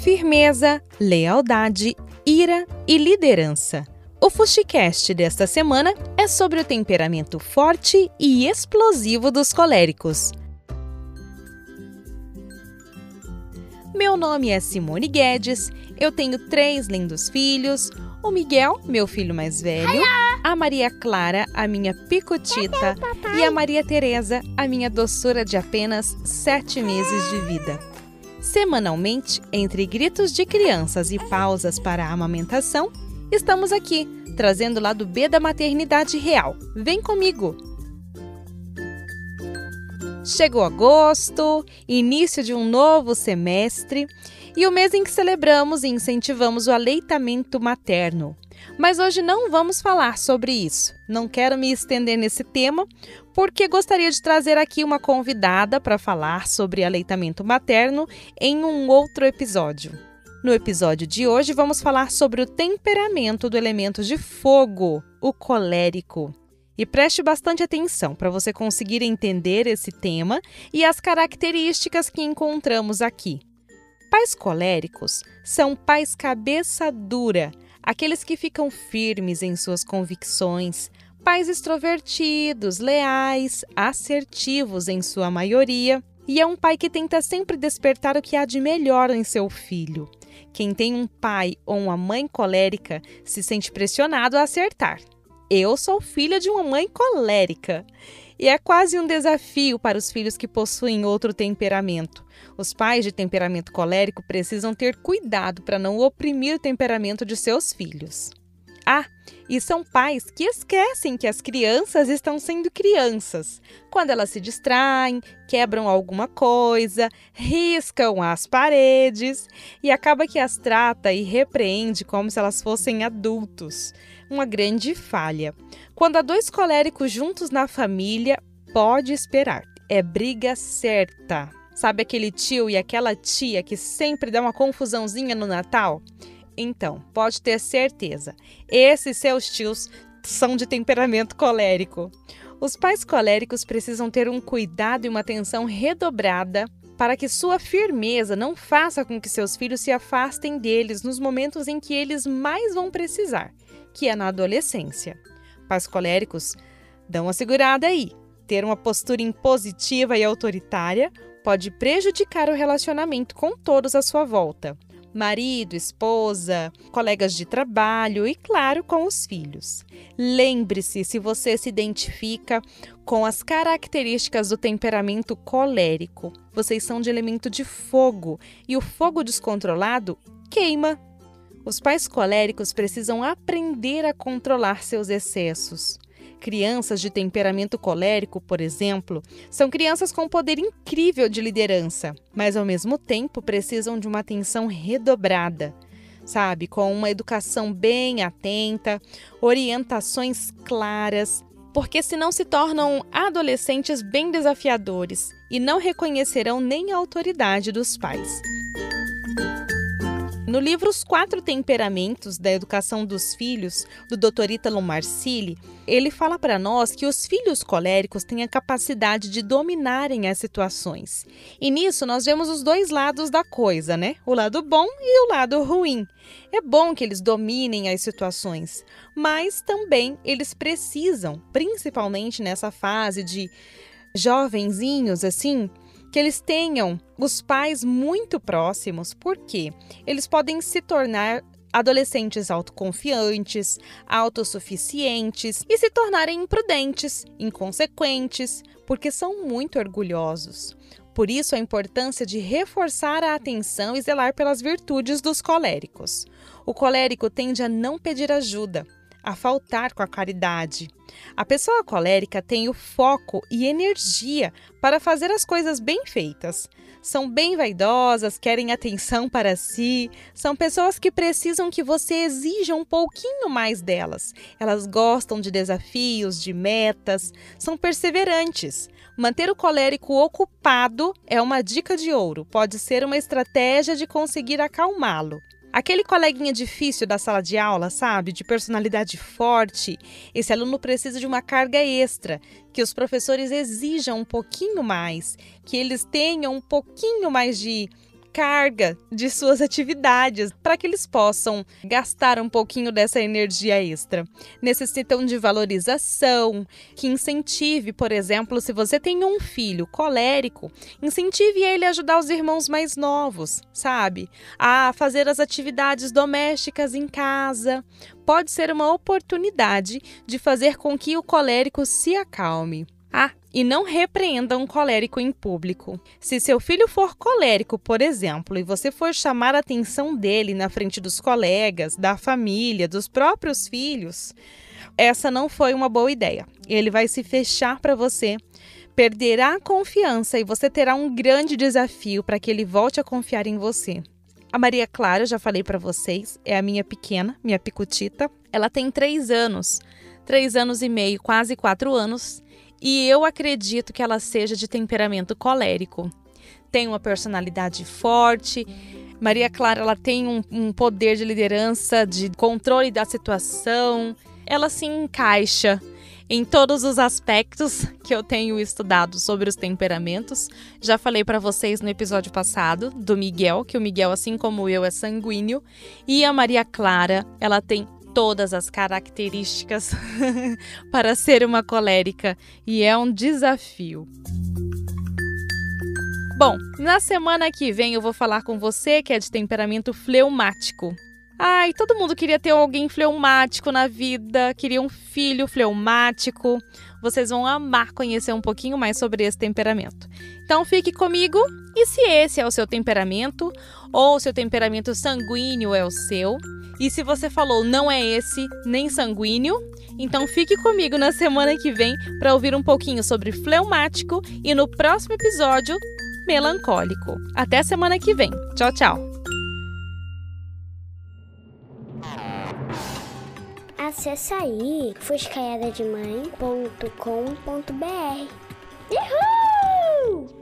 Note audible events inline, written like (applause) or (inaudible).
firmeza, lealdade, ira e liderança. O Fuxicast desta semana é sobre o temperamento forte e explosivo dos coléricos. Meu nome é Simone Guedes, eu tenho três lindos filhos: o Miguel, meu filho mais velho, a Maria Clara, a minha picotita, e a Maria Teresa, a minha doçura de apenas sete meses de vida. Semanalmente, entre gritos de crianças e pausas para a amamentação, estamos aqui, trazendo o lado B da maternidade real. Vem comigo! Chegou agosto, início de um novo semestre e o mês em que celebramos e incentivamos o aleitamento materno. Mas hoje não vamos falar sobre isso. Não quero me estender nesse tema, porque gostaria de trazer aqui uma convidada para falar sobre aleitamento materno em um outro episódio. No episódio de hoje, vamos falar sobre o temperamento do elemento de fogo, o colérico. E preste bastante atenção para você conseguir entender esse tema e as características que encontramos aqui. Pais coléricos são pais cabeça dura, aqueles que ficam firmes em suas convicções, pais extrovertidos, leais, assertivos em sua maioria, e é um pai que tenta sempre despertar o que há de melhor em seu filho. Quem tem um pai ou uma mãe colérica se sente pressionado a acertar. Eu sou filha de uma mãe colérica. E é quase um desafio para os filhos que possuem outro temperamento. Os pais de temperamento colérico precisam ter cuidado para não oprimir o temperamento de seus filhos. Ah, e são pais que esquecem que as crianças estão sendo crianças. Quando elas se distraem, quebram alguma coisa, riscam as paredes e acaba que as trata e repreende como se elas fossem adultos. Uma grande falha. Quando há dois coléricos juntos na família, pode esperar. É briga certa. Sabe aquele tio e aquela tia que sempre dá uma confusãozinha no Natal? Então, pode ter certeza, esses seus tios são de temperamento colérico. Os pais coléricos precisam ter um cuidado e uma atenção redobrada para que sua firmeza não faça com que seus filhos se afastem deles nos momentos em que eles mais vão precisar, que é na adolescência. Pais coléricos dão uma segurada aí. Ter uma postura impositiva e autoritária pode prejudicar o relacionamento com todos à sua volta marido, esposa, colegas de trabalho e, claro, com os filhos. Lembre-se se você se identifica com as características do temperamento colérico. Vocês são de elemento de fogo e o fogo descontrolado queima. Os pais coléricos precisam aprender a controlar seus excessos. Crianças de temperamento colérico, por exemplo, são crianças com poder incrível de liderança, mas ao mesmo tempo precisam de uma atenção redobrada sabe? Com uma educação bem atenta, orientações claras, porque senão se tornam adolescentes bem desafiadores e não reconhecerão nem a autoridade dos pais. No livro Os Quatro Temperamentos da Educação dos Filhos, do Dr. Ítalo Marcilli, ele fala para nós que os filhos coléricos têm a capacidade de dominarem as situações. E nisso nós vemos os dois lados da coisa, né? O lado bom e o lado ruim. É bom que eles dominem as situações, mas também eles precisam, principalmente nessa fase de jovenzinhos assim, que eles tenham os pais muito próximos, porque eles podem se tornar adolescentes autoconfiantes, autossuficientes e se tornarem imprudentes, inconsequentes, porque são muito orgulhosos. Por isso, a importância de reforçar a atenção e zelar pelas virtudes dos coléricos. O colérico tende a não pedir ajuda, a faltar com a caridade. A pessoa colérica tem o foco e energia para fazer as coisas bem feitas. São bem vaidosas, querem atenção (laughs) para si, são pessoas que precisam que você exija um pouquinho mais delas. Elas gostam de desafios, de metas, são perseverantes. Manter o colérico ocupado é uma dica de ouro, pode ser uma estratégia de conseguir acalmá-lo. Aquele coleguinha difícil da sala de aula, sabe, de personalidade forte, esse aluno precisa de uma carga extra, que os professores exijam um pouquinho mais, que eles tenham um pouquinho mais de carga de suas atividades para que eles possam gastar um pouquinho dessa energia extra. Necessitam de valorização, que incentive, por exemplo, se você tem um filho colérico, incentive ele a ajudar os irmãos mais novos, sabe? A fazer as atividades domésticas em casa. Pode ser uma oportunidade de fazer com que o colérico se acalme. Ah, e não repreenda um colérico em público. Se seu filho for colérico, por exemplo, e você for chamar a atenção dele na frente dos colegas, da família, dos próprios filhos, essa não foi uma boa ideia. Ele vai se fechar para você, perderá a confiança e você terá um grande desafio para que ele volte a confiar em você. A Maria Clara, já falei para vocês, é a minha pequena, minha picutita. Ela tem três anos, três anos e meio, quase quatro anos e eu acredito que ela seja de temperamento colérico. Tem uma personalidade forte. Maria Clara ela tem um, um poder de liderança, de controle da situação. Ela se encaixa em todos os aspectos (laughs) que eu tenho estudado sobre os temperamentos. Já falei para vocês no episódio passado do Miguel, que o Miguel, assim como eu, é sanguíneo, e a Maria Clara, ela tem todas as características (laughs) para ser uma colérica e é um desafio. Bom, na semana que vem eu vou falar com você que é de temperamento fleumático. Ai, todo mundo queria ter alguém fleumático na vida, queria um filho fleumático. Vocês vão amar conhecer um pouquinho mais sobre esse temperamento. Então fique comigo e se esse é o seu temperamento ou seu temperamento sanguíneo é o seu, e se você falou não é esse, nem sanguíneo, então fique comigo na semana que vem para ouvir um pouquinho sobre fleumático e no próximo episódio, melancólico. Até semana que vem. Tchau, tchau. Acesse aí fuscaiadademãe.com.br. Uhul!